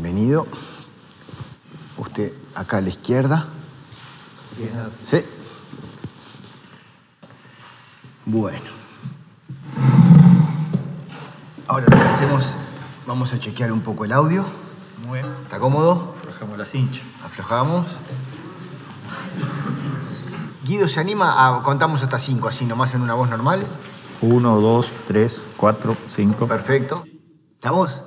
Bienvenido. Usted acá a la izquierda. Sí. Bueno. Ahora lo que hacemos, vamos a chequear un poco el audio. Muy bien. ¿Está cómodo? Aflojamos la cincha. Aflojamos. Guido, ¿se anima a contamos hasta cinco, así nomás en una voz normal? Uno, dos, tres, cuatro, cinco. Perfecto. ¿Estamos?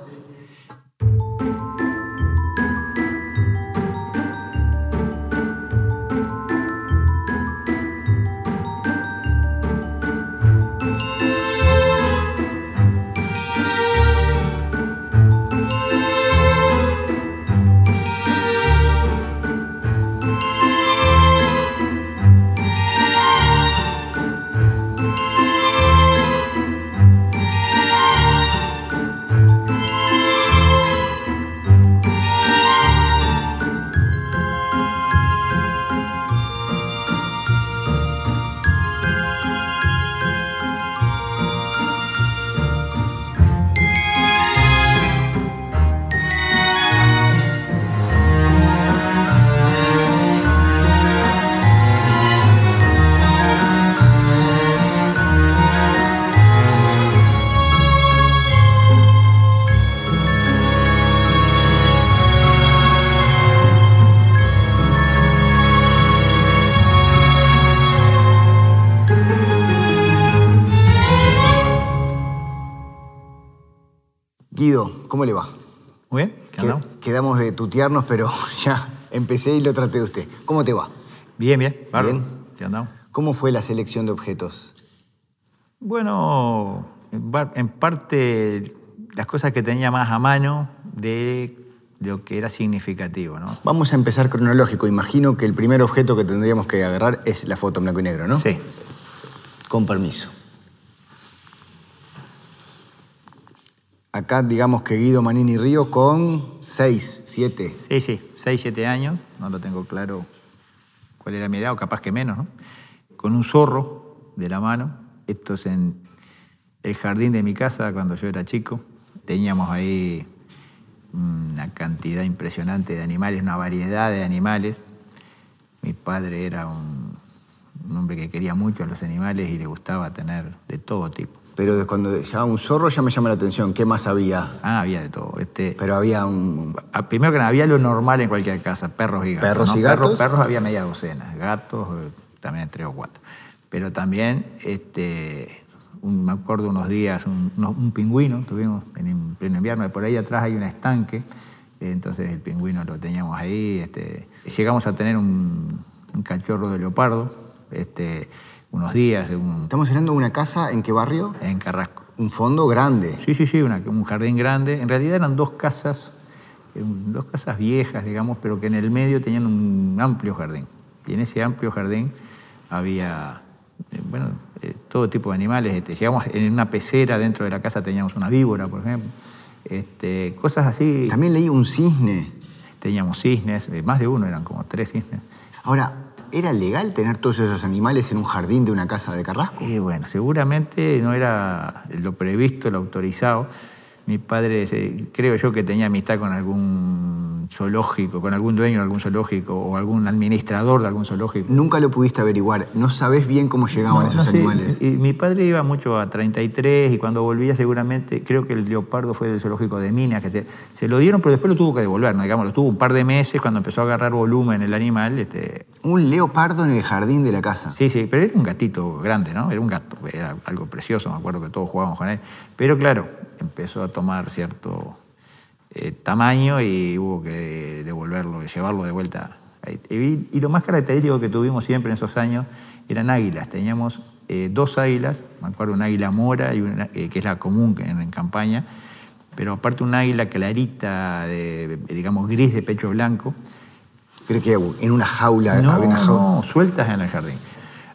Guido, ¿cómo le va? Muy bien. ¿Qué Que- andamos? Quedamos de tutearnos, pero ya empecé y lo traté de usted. ¿Cómo te va? Bien, bien. Bien. ¿Qué andamos? ¿Cómo fue la selección de objetos? Bueno, en parte las cosas que tenía más a mano de lo que era significativo, ¿no? Vamos a empezar cronológico. Imagino que el primer objeto que tendríamos que agarrar es la foto en blanco y negro, ¿no? Sí. Con permiso. Acá digamos que Guido Manini Río con 6, 7. Sí, sí. Seis, siete años. No lo tengo claro cuál era mi edad, o capaz que menos, ¿no? Con un zorro de la mano. Esto es en el jardín de mi casa cuando yo era chico. Teníamos ahí una cantidad impresionante de animales, una variedad de animales. Mi padre era un hombre que quería mucho a los animales y le gustaba tener de todo tipo. Pero cuando llegaba un zorro ya me llama la atención. ¿Qué más había? Ah, había de todo. Este, Pero había un... Ah, Primero que nada, había lo normal en cualquier casa, perros y gatos. ¿Perros ¿no? y gatos? Perros, perros había media docena, gatos eh, también tres o cuatro. Pero también, este, un- me acuerdo unos días, un, pingüino tuvimos en, en pleno invierno, y por ahí atrás hay un estanque, entonces el pingüino lo teníamos ahí. Este, llegamos a tener un, un cachorro de leopardo, este, unos días un- Estamos hablando de una casa, ¿en qué barrio? en Carrasco. Un fondo grande. Sí, sí, sí, una- un jardín grande. En realidad eran dos casas, eh, dos casas viejas, digamos, pero que en el medio tenían un amplio jardín. Y en ese amplio jardín había, eh, bueno, eh, todo tipo de animales. Este, llegamos en una pecera dentro de la casa teníamos una víbora, por ejemplo. Este, cosas así. También leí un cisne. Teníamos cisnes, más de uno, eran como tres cisnes. Ahora, ¿era legal tener todos esos animales en un jardín de una casa de Carrasco? Y bueno, seguramente no era lo previsto, lo autorizado. Mi padre, eh, creo yo que tenía amistad con algún zoológico, con algún dueño de algún zoológico o algún administrador de algún zoológico. Nunca lo pudiste averiguar. No sabés bien cómo llegaban No, esos no animales. Y mi padre iba mucho a 33 y cuando volvía seguramente, creo que el leopardo fue del zoológico de Minas, que se, se lo dieron, pero después lo tuvo que devolver, ¿no? digamos, lo tuvo un par de meses cuando empezó a agarrar volumen el animal. Este, Un leopardo en el jardín de la casa. Sí, sí, pero era un gatito grande, ¿no? Era un gato, era algo precioso, me acuerdo que todos jugábamos con él. Pero claro, empezó a tomar cierto eh, tamaño y hubo que devolverlo, llevarlo de vuelta. Y, y lo más característico que tuvimos siempre en esos años eran águilas. Teníamos eh, dos águilas, me acuerdo una águila mora, y una, eh, que es la común en, en campaña, pero aparte una águila clarita, de, digamos gris de pecho blanco, Creo que en una jaula no, había una jaula. no, sueltas en el jardín.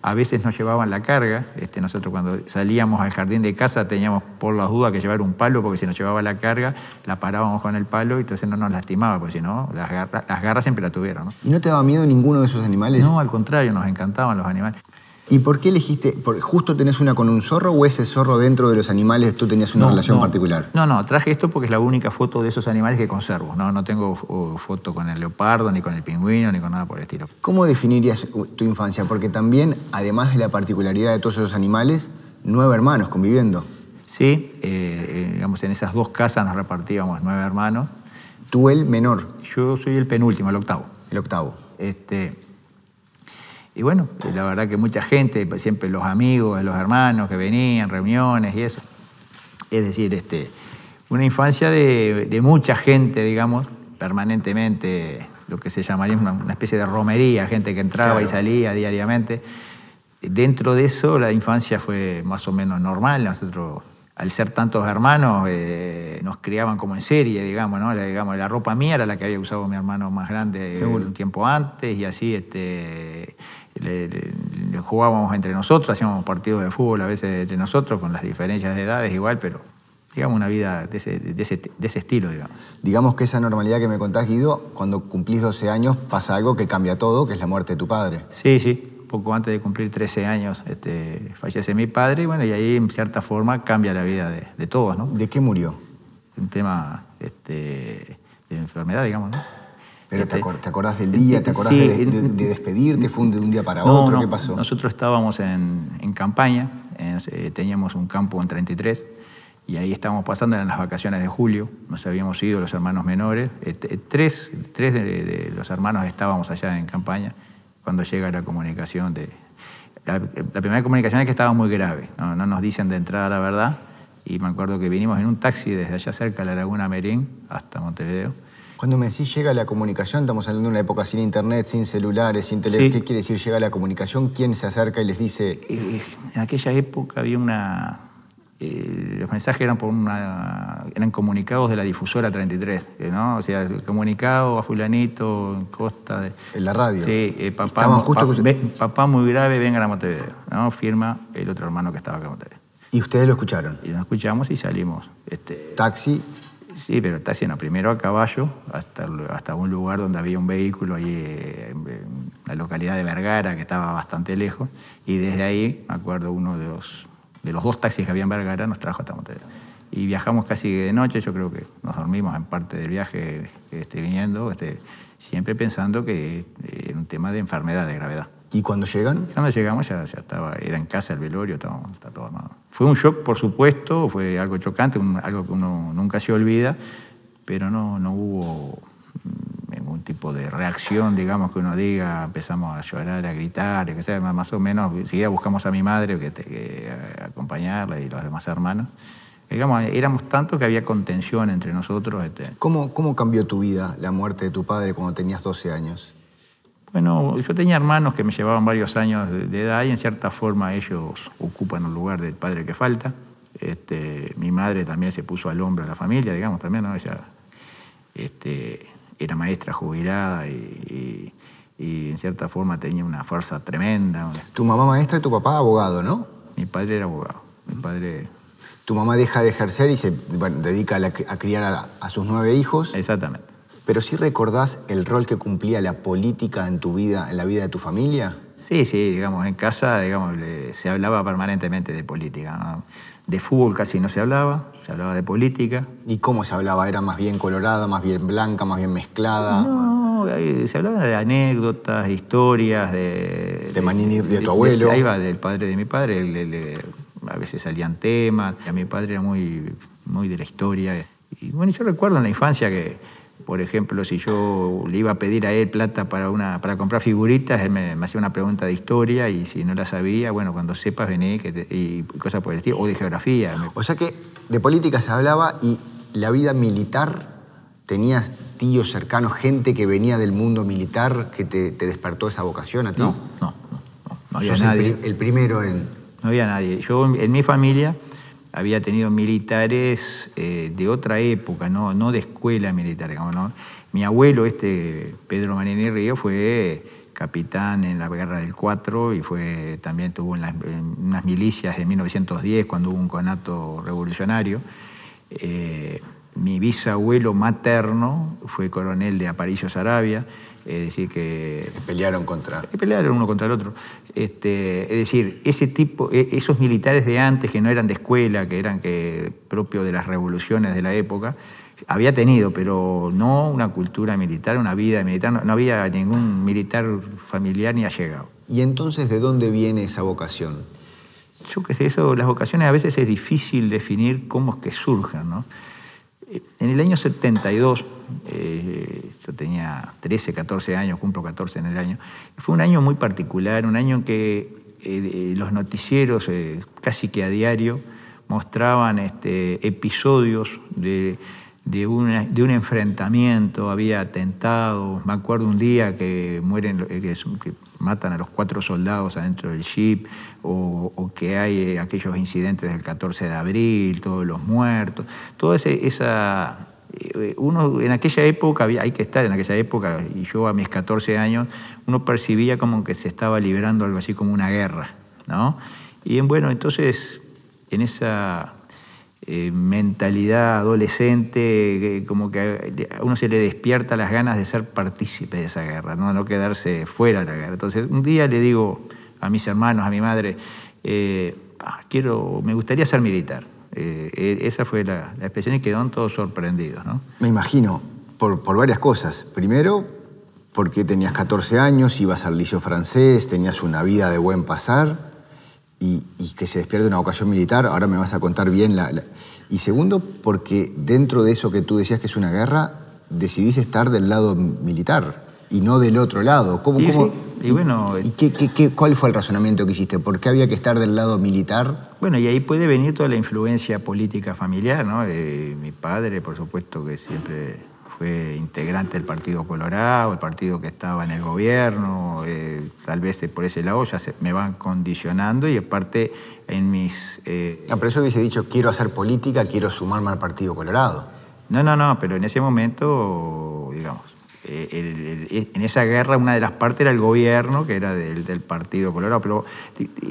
A veces nos llevaban la carga. Este, nosotros cuando salíamos al jardín de casa teníamos por las dudas que llevar un palo porque si nos llevaba la carga la parábamos con el palo y entonces no nos lastimaba, porque si no, las, garra- las garras siempre la tuvieron. ¿no? ¿Y no te daba miedo ninguno de esos animales? No, al contrario, nos encantaban los animales. ¿Y por qué elegiste, por- justo tenés una con un zorro o ese zorro dentro de los animales tú tenías una No, relación no. particular? No, no, traje esto porque es la única foto de esos animales que conservo. No, no tengo foto con el leopardo, ni con el pingüino, ni con nada por el estilo. ¿Cómo definirías tu infancia? Porque también, además de la particularidad de todos esos animales, nueve hermanos conviviendo. Sí, eh, eh, digamos, en esas dos casas nos repartíamos nueve hermanos. Tú el menor, Yo soy el penúltimo, el octavo. el octavo. Este, y bueno, la verdad que mucha gente, pues, siempre los amigos, los hermanos que venían, reuniones y eso. Es decir, este, una infancia de, de mucha gente, digamos, permanentemente, lo que se llamaría una, una especie de romería, gente que entraba y salía diariamente. Dentro de eso, la infancia fue más o menos normal. Nosotros, al ser tantos hermanos, eh, nos criaban como en serie, digamos, ¿no? La, digamos, la ropa mía era la que había usado mi hermano más grande Seguro. un tiempo antes, y así este, le- jugábamos entre nosotros, hacíamos partidos de fútbol a veces entre nosotros, con las diferencias de edades igual, pero digamos una vida de ese, de ese, de ese estilo, digamos. Digamos que esa normalidad que me contás, Guido, cuando cumplís 12 años pasa algo que cambia todo, que es la muerte de tu padre. Sí, sí. Poco antes de cumplir 13 años este, fallece mi padre y bueno, y ahí en cierta forma cambia la vida de, de todos, ¿no? ¿De qué murió? Un tema este, de enfermedad, digamos, ¿no? Pero Este, te, acor- te acordás del día, te acordás sí, de, de- de despedirte, fue de un día para no, otro, no, ¿qué pasó? Nosotros estábamos en, en campaña, en- eh, teníamos un campo en 33 y ahí estábamos pasando en las vacaciones de julio, nos habíamos ido los hermanos menores, eh, tres, tres de, de los hermanos estábamos allá en campaña cuando llega la comunicación de... La, la primera comunicación es que estaba muy grave, no, no nos dicen de entrada la verdad y me acuerdo que vinimos en un taxi desde allá cerca de la Laguna Merín hasta Montevideo. Cuando me decís llega la comunicación, estamos hablando de una época sin internet, sin celulares, sin. Sí. ¿Qué quiere decir llega la comunicación? ¿Quién se acerca y les dice, Eh, en aquella época había una... eh, los mensajes eran por una, eran comunicados de la difusora 33, eh, ¿no? O sea, el comunicado a fulanito, en Costa de... en la radio? Sí, eh, papá, Estaban mu- justo pa- ve- papá muy grave, vengan a Montevideo, ¿no? Firma el otro hermano que estaba acá en Montevideo. Y ustedes lo escucharon. Y nos escuchamos y salimos. Este, Taxi, Sí, pero está haciendo primero a caballo hasta, hasta un lugar donde había un vehículo ahí eh, en la localidad de Vergara, que estaba bastante lejos, y desde ahí, me acuerdo, uno de los, de los dos taxis que había en Vergara nos trajo hasta Montevideo. Y viajamos casi de noche, yo creo que nos dormimos en parte del viaje este, viniendo, este, siempre pensando que eh, era un tema de enfermedad, de gravedad. Y cuando llegan, Cuando llegamos ya, ya estaba, era en casa el velorio, estaba, está todo armado. Fue un shock, por supuesto, fue algo chocante, un- algo que uno nunca se olvida, pero no, no hubo mm, ningún tipo de reacción, digamos, que uno diga, empezamos a llorar, a gritar, que sea, más o menos, enseguida buscamos a mi madre que, que, eh, acompañarla y los demás hermanos. Digamos, éramos tantos que había contención entre nosotros. Este, ¿cómo, ¿cómo cambió tu vida la muerte de tu padre cuando tenías 12 años? Bueno, yo tenía hermanos que me llevaban varios años de, de edad y en cierta forma ellos ocupan el lugar del padre que falta. Este, mi madre también se puso al hombro de la familia, digamos, también, ¿no? Ella este, era maestra jubilada y, y- y en cierta forma tenía una fuerza tremenda. Tu mamá maestra y tu papá abogado, ¿no? Mi padre era abogado. Mi padre, Tu mamá deja de ejercer y se dedica a, la- a criar a, a sus nueve hijos, exactamente. Pero sí recordás el rol que cumplía la política en tu vida, en la vida de tu familia. Sí, sí, digamos, en casa digamos, se hablaba permanentemente de política. ¿no? De fútbol casi no se hablaba, se hablaba de política. ¿Y cómo se hablaba? ¿Era más bien colorada, más bien blanca, más bien mezclada? No, se hablaba de anécdotas, historias, de... De Manini, de tu abuelo. ahí va, del padre de mi padre. a veces salían temas. A mi padre era muy, muy de la historia. Y bueno, yo recuerdo en la infancia que, por ejemplo, si yo le iba a pedir a él plata para, una, para comprar figuritas, él me, me hacía una pregunta de historia y si no la sabía, bueno, cuando sepas vení que te- y cosas por el estilo, o de geografía. O sea que de política se hablaba y la vida militar, tenías tíos cercanos, gente que venía del mundo militar que te, te despertó esa vocación a ti. No, no, no, no, había Sos el nadie. pri- el primero en... No había nadie. Yo en mi familia había tenido militares eh, de otra época, no, no de escuela militar. digamos, ¿no? Mi abuelo, este Pedro Manini Río, fue capitán en la guerra del 4 y fue, también tuvo en, las- en unas milicias de 1910 cuando hubo un conato revolucionario. Eh, mi bisabuelo materno fue coronel de Aparicio Sarabia. Es decir, que... Pelearon contra... Que pelearon uno contra el otro. Este, es decir, ese tipo, e, esos militares de antes, que no eran de escuela, que eran que, propios de las revoluciones de la época, había tenido, pero no una cultura militar, una vida militar, no, había ningún militar familiar ni allegado. ¿Y entonces de dónde viene esa vocación? Yo qué sé, eso, las vocaciones a veces es difícil definir cómo es que surjan, ¿no? En el año 72, eh, yo tenía 13, 14 años, cumplo 14 en el año, fue un año muy particular, un año en que eh, los noticieros eh, casi que a diario mostraban este, episodios de un enfrentamiento, había atentados. Me acuerdo un día que mueren, eh, que, matan a los cuatro soldados adentro del jeep, o, que hay eh, aquellos incidentes del 14 de abril, todos los muertos. Toda esa. Eh, uno en aquella época, hay que estar en aquella época, y yo a mis 14 años, uno percibía como que se estaba liberando algo así como una guerra, ¿no? Y bueno, entonces, en esa eh, mentalidad adolescente, como que a uno se le despierta las ganas de ser partícipe de esa guerra, ¿no? no quedarse fuera de la guerra. Entonces, un día le digo a mis hermanos, a mi madre, eh, ah, quiero, me gustaría ser militar. Eh, e, esa fue la, expresión y quedaron todos sorprendidos. ¿no? Me imagino, por, por varias cosas. Primero, porque tenías 14 años, ibas al liceo francés, tenías una vida de buen pasar y, que se despierte una vocación militar, ahora me vas a contar bien la, Y segundo, porque dentro de eso que tú decías que es una guerra, decidís estar del lado militar y no del otro lado. ¿Cómo, y, bueno, ¿y qué, cuál fue el razonamiento que hiciste? ¿Por qué había que estar del lado militar? Bueno, y ahí puede venir toda la influencia política familiar, ¿no? mi padre, por supuesto, que siempre fue integrante del Partido Colorado, el partido que estaba en el gobierno, eh, tal vez por ese lado ya se, me van condicionando y aparte en mis... Eh, ah, pero eso hubiese dicho, quiero hacer política, quiero sumarme al Partido Colorado. No, no, no, pero en ese momento, digamos, eh, en esa guerra una de las partes era el gobierno, que era del, Partido Colorado, pero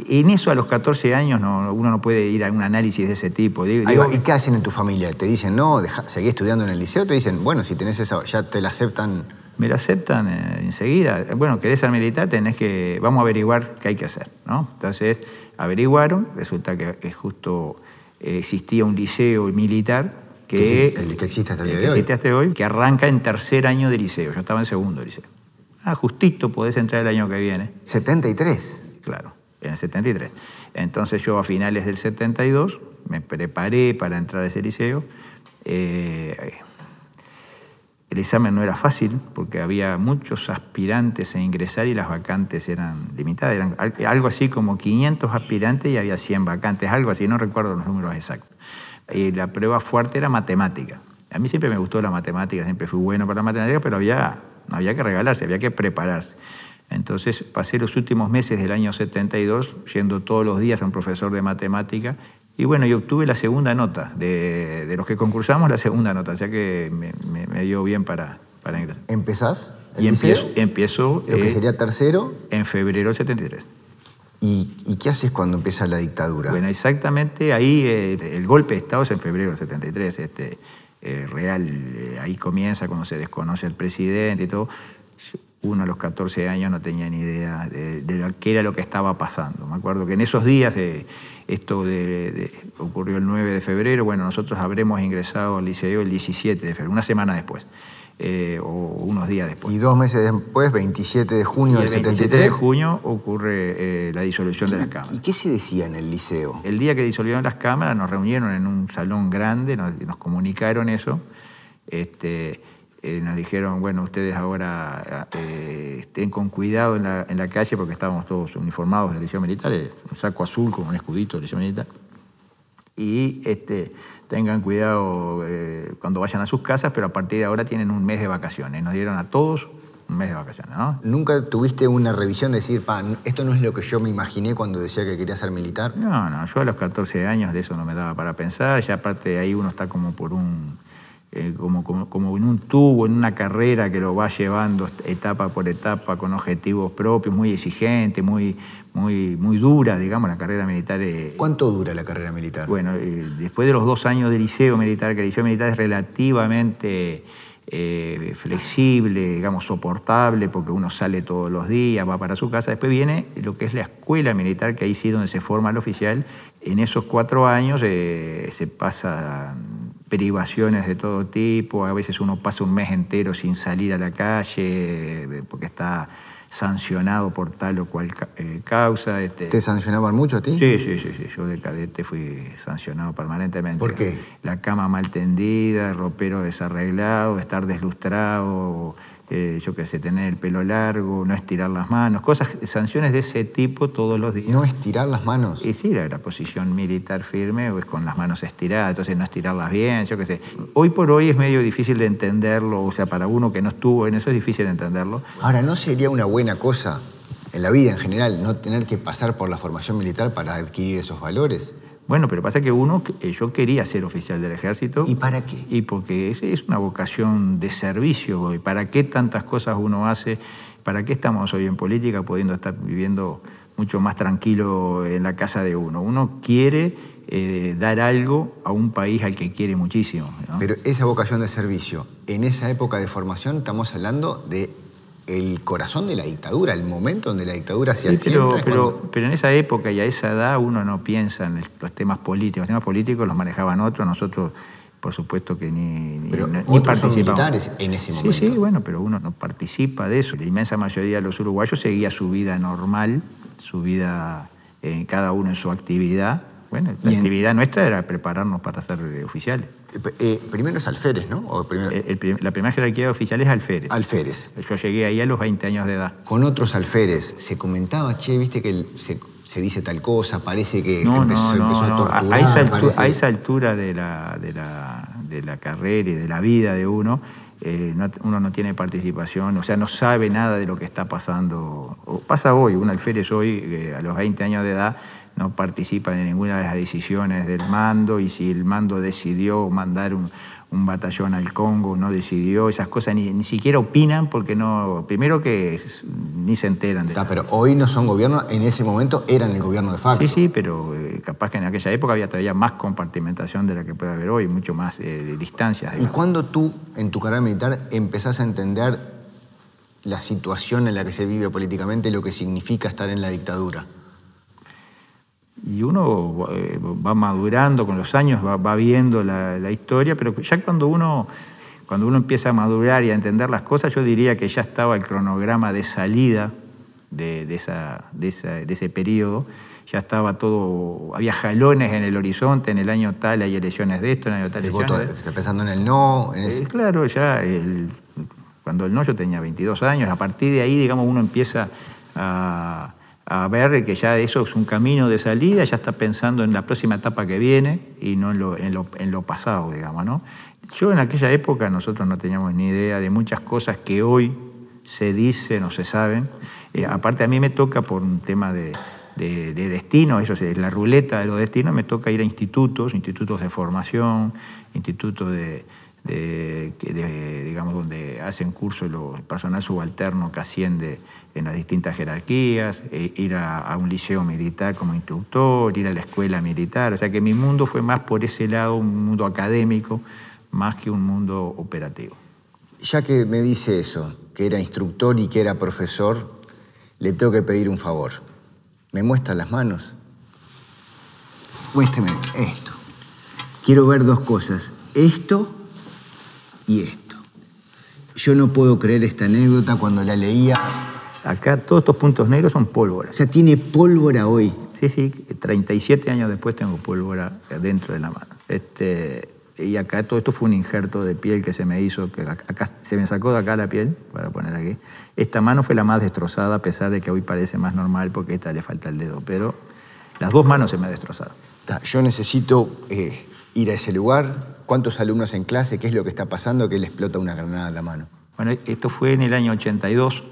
en eso a los 14 años no, uno no puede ir a un análisis de ese tipo. ¿Y qué hacen en tu familia? ¿Te dicen, no, seguí estudiando en el liceo? ¿Te dicen, bueno, si tenés esa, ya te la aceptan? Me la aceptan eh, enseguida. Bueno, querés ser militar, tenés que, vamos a averiguar qué hay que hacer, ¿no? Entonces, averiguaron, resulta que justo existía un liceo militar que, el que existe hasta el día de hoy. Existe hoy, que arranca en tercer año de liceo. Yo estaba en segundo liceo. Ah, justito podés entrar el año que viene. 73. Claro, en el 73. Entonces yo a finales del 72 me preparé para entrar a ese liceo. Eh, el examen no era fácil porque había muchos aspirantes a ingresar y las vacantes eran limitadas. Eran algo así como 500 aspirantes y había 100 vacantes, algo así, no recuerdo los números exactos y la prueba fuerte era matemática. A mí siempre me gustó la matemática, siempre fui bueno para la matemática, pero había, no había que regalarse, había que prepararse. Entonces pasé los últimos meses del año 72 yendo todos los días a un profesor de matemática y bueno, yo obtuve la segunda nota, de, de los que concursamos la segunda nota, o sea que me, me, dio bien para, para ingresar. ¿Empezás? y empiezo, empiezo ¿Lo que eh, sería tercero? En febrero del 73. ¿Y, qué haces cuando empieza la dictadura? Bueno, exactamente ahí eh, el golpe de Estado es en febrero del 73, este, eh, real, eh, ahí comienza cuando se desconoce el presidente y todo. Uno a los 14 años no tenía ni idea de, qué era lo que estaba pasando. Me acuerdo que en esos días, esto ocurrió el 9 de febrero, bueno, nosotros habremos ingresado al liceo el 17 de febrero, una semana después. Eh, o unos días después. Y dos meses después, 27 de junio del 73. El 27 de junio ocurre eh, la disolución de las cámaras. ¿Y qué se decía en el liceo? El día que disolvieron las cámaras nos reunieron en un salón grande, nos, nos comunicaron eso. Este, eh, nos dijeron, bueno, ustedes ahora estén con cuidado en la, en la, calle porque estábamos todos uniformados de liceo militar, un saco azul con un escudito de liceo militar. Y este, tengan cuidado eh, cuando vayan a sus casas, pero a partir de ahora tienen un mes de vacaciones. Nos dieron a todos un mes de vacaciones, ¿no? ¿Nunca tuviste una revisión de decir, pa, esto no es lo que yo me imaginé cuando decía que quería ser militar? No, no, yo a los 14 años de eso no me daba para pensar, ya aparte de ahí uno está como por un eh, como, como, en un tubo, en una carrera que lo va llevando etapa por etapa con objetivos propios, muy exigente, muy, muy, muy dura, digamos, la carrera militar. ¿Cuánto dura la carrera militar? Bueno, eh, después de los dos años de liceo militar, que el liceo militar es relativamente eh, flexible, digamos, soportable, porque uno sale todos los días, va para su casa. Después viene lo que es la escuela militar, que ahí sí donde se forma el oficial. En esos cuatro años eh, se pasan privaciones de todo tipo, a veces uno pasa un mes entero sin salir a la calle, eh, porque está sancionado por tal o cual eh, causa. Este. ¿Te sancionaban mucho a ti? Sí, sí, sí, sí, yo de cadete fui sancionado permanentemente. ¿Por qué? La cama mal tendida, el ropero desarreglado, estar deslustrado, eh, yo qué sé, tener el pelo largo, no estirar las manos, cosas, sanciones de ese tipo todos los días. ¿No estirar las manos? Y sí, la, posición militar firme es con las manos estiradas, entonces no estirarlas bien, yo qué sé. Hoy por hoy es medio difícil de entenderlo, o sea, para uno que no estuvo en eso es difícil de entenderlo. Ahora, ¿no sería una buena cosa en la vida en general no tener que pasar por la formación militar para adquirir esos valores? Bueno, pero pasa que uno, eh, yo quería ser oficial del ejército. ¿Y para qué? Y porque es, es una vocación de servicio. ¿Y para qué tantas cosas uno hace? ¿Para qué estamos hoy en política pudiendo estar viviendo mucho más tranquilo en la casa de uno? Uno quiere eh, dar algo a un país al que quiere muchísimo. Pero esa vocación de servicio, en esa época de formación estamos hablando de el corazón de la dictadura, el momento donde la dictadura se sí, Pero, pero, en esa época y a esa edad uno no piensa en los temas políticos. Los temas políticos los manejaban otros, nosotros por supuesto que ni, ni, pero ni militares en ese momento. Sí, sí, bueno, pero uno no participa de eso. La inmensa mayoría de los uruguayos seguía su vida normal, su vida, eh, cada uno en su actividad. Bueno, la actividad nuestra era prepararnos para ser oficiales. Eh, primero es alférez, ¿no? la primera jerarquía de oficiales es alférez. Alférez. Yo llegué ahí a los 20 años de edad. Con otros alférez, se comentaba, che, viste que se, dice tal cosa, parece que, empezó, a torturar. A esa, altura, de, la, de, la, carrera y de la vida de uno, eh, uno no tiene participación, o sea, no sabe nada de lo que está pasando. O pasa hoy, un alférez hoy, eh, a los 20 años de edad, no participan en ninguna de las decisiones del mando y si el mando decidió mandar un, batallón al Congo, no decidió, esas cosas ni, siquiera opinan porque no, primero que ni se enteran de Está, Pero hoy no son gobierno, en ese momento eran el gobierno de facto. Sí, sí, pero eh, capaz que en aquella época había todavía más compartimentación de la que puede haber hoy, mucho más eh, de distancias. ¿Y cuándo tú, en tu carrera militar, empezás a entender la situación en la que se vive políticamente, lo que significa estar en la dictadura? Y uno eh, va madurando con los años, va, viendo la, historia, pero ya cuando uno, cuando uno empieza a madurar y a entender las cosas, yo diría que ya estaba el cronograma de salida de, esa, de, ese periodo, ya estaba todo, había jalones en el horizonte, en el año tal hay elecciones de esto, en el año tal el voto, Está pensando en el no. En eh, claro, ya cuando el no yo tenía 22 años, a partir de ahí, digamos, uno empieza a a ver que ya eso es un camino de salida, ya está pensando en la próxima etapa que viene y no en lo, en lo, pasado, digamos. ¿no? Yo en aquella época nosotros no teníamos ni idea de muchas cosas que hoy se dicen o se saben. Eh, aparte a mí me toca por un tema de, destino, eso es la ruleta de los destinos, me toca ir a institutos, institutos de formación, institutos de, digamos, donde hacen curso el personal subalterno que asciende en las distintas jerarquías, e ir a, un liceo militar como instructor, ir a la escuela militar. O sea que mi mundo fue más por ese lado, un mundo académico, más que un mundo operativo. Ya que me dice eso, que era instructor y que era profesor, le tengo que pedir un favor. ¿Me muestra las manos? Muéstrame esto. Quiero ver dos cosas, esto y esto. Yo no puedo creer esta anécdota cuando la leía Acá todos estos puntos negros son pólvora. O sea, tiene pólvora hoy. Sí, sí, 37 años después tengo pólvora dentro de la mano. Este, y acá todo esto fue un injerto de piel que se me hizo, que acá se me sacó de acá la piel, para poner aquí. Esta mano fue la más destrozada, a pesar de que hoy parece más normal porque esta le falta el dedo, pero las dos manos se me han destrozado. Yo necesito eh, ir a ese lugar. ¿Cuántos alumnos en clase? ¿Qué es lo que está pasando que le explota una granada en la mano? Bueno, esto fue en el año 82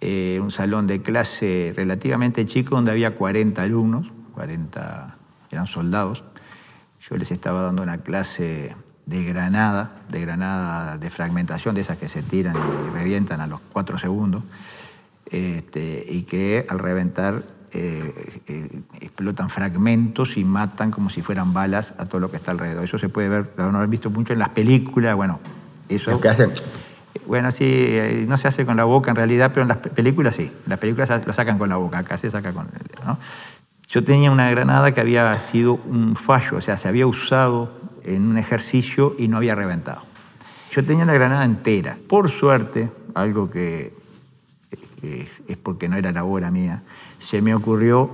eh, un salón de clase relativamente chico donde había 40 alumnos, 40 eran soldados. Yo les estaba dando una clase de granada, de granada de fragmentación, de esas que se tiran y revientan a los 4 segundos, este, y que al reventar eh, eh, explotan fragmentos y matan como si fueran balas a todo lo que está alrededor. Eso se puede ver, lo han visto mucho en las películas, bueno, Eso, hacen... Bueno, sí, eh, no se hace con la boca en realidad, pero en las pe- películas sí. Las películas lo sacan con la boca, acá se saca con ¿no? Yo tenía una granada que había sido un fallo, o sea, se había usado en un ejercicio y no había reventado. Yo tenía la granada entera. Por suerte, algo que eh, es porque no era la hora mía, se me ocurrió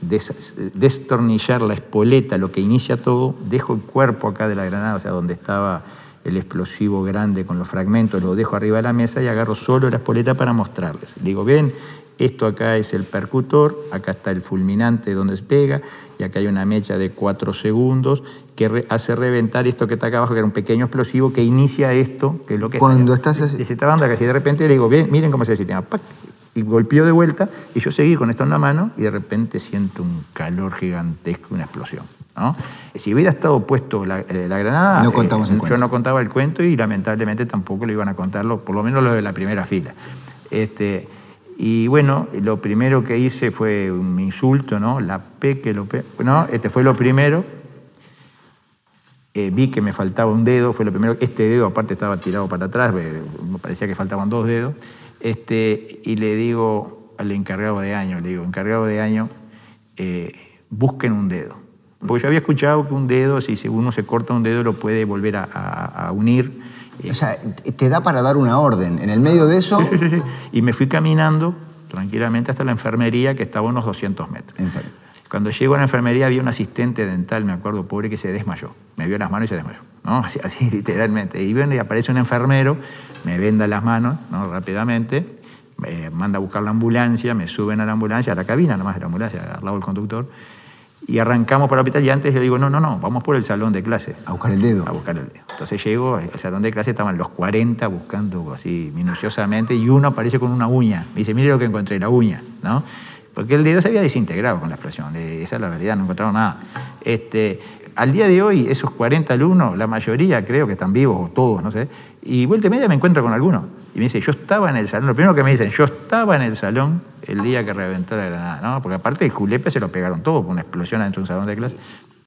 des- destornillar la espoleta, lo que inicia todo, dejo el cuerpo acá de la granada, o sea, donde estaba el explosivo grande con los fragmentos, lo dejo arriba de la mesa y agarro solo la espoleta para mostrarles. Digo, ven, esto acá es el percutor, acá está el fulminante donde se pega, y acá hay una mecha de cuatro segundos que re- hace reventar esto que está acá abajo, que era un pequeño explosivo que inicia esto, que es lo que Cuando está. estás se estaba dando casi de repente le digo, "Ven, miren cómo se sistema. ¡Pac! Y golpeó de vuelta, y yo seguí con esto en la mano, y de repente siento un calor gigantesco, una explosión. ¿No? Si hubiera estado puesto la, eh, la granada, No contamos el yo cuento. no contaba el cuento y lamentablemente tampoco lo iban a contarlo, por lo menos lo de la primera fila. Este, y bueno, lo primero que hice fue un insulto, ¿no? La P que lo P. No, este fue lo primero. Eh, vi que me faltaba un dedo, fue lo primero. Este dedo, aparte, estaba tirado para atrás, eh, me parecía que faltaban dos dedos. Este, y le digo al encargado de año, le digo, encargado de año, eh, busquen un dedo. Porque yo había escuchado que un dedo, si uno se corta un dedo, lo puede volver a, a- a unir. O sea, te da para dar una orden. En el medio de eso... Sí, sí, sí, sí. Y me fui caminando tranquilamente hasta la enfermería, que estaba a unos 200 metros. Serio. Cuando llego a la enfermería había un asistente dental, me acuerdo, pobre, que se desmayó. Me vio las manos y se desmayó, ¿no? Así, así, literalmente. Y viene y aparece un enfermero, me venda las manos, ¿no? Rápidamente, me manda a buscar la ambulancia, me suben a la ambulancia, a la cabina nomás de la ambulancia, al lado del conductor, y arrancamos para el hospital y antes yo digo, no, no, no, vamos por el salón de clase. A buscar el dedo. A buscar el dedo. Entonces llego al salón de clase, estaban los 40 buscando así minuciosamente y uno aparece con una uña. Me dice, mire lo que encontré, la uña, ¿no? Porque el dedo se había desintegrado con la explosión, eh, esa es la realidad, no encontraron nada. Este, al día de hoy, esos 40 alumnos, la mayoría creo que están vivos, o todos, no sé, y vuelta y media me encuentro con alguno. Y me dice, yo estaba en el salón, lo primero que me dicen, yo estaba en el salón el día que reventó la granada, ¿no? Porque aparte el julepe se lo pegaron todo, por una explosión dentro de un salón de clase.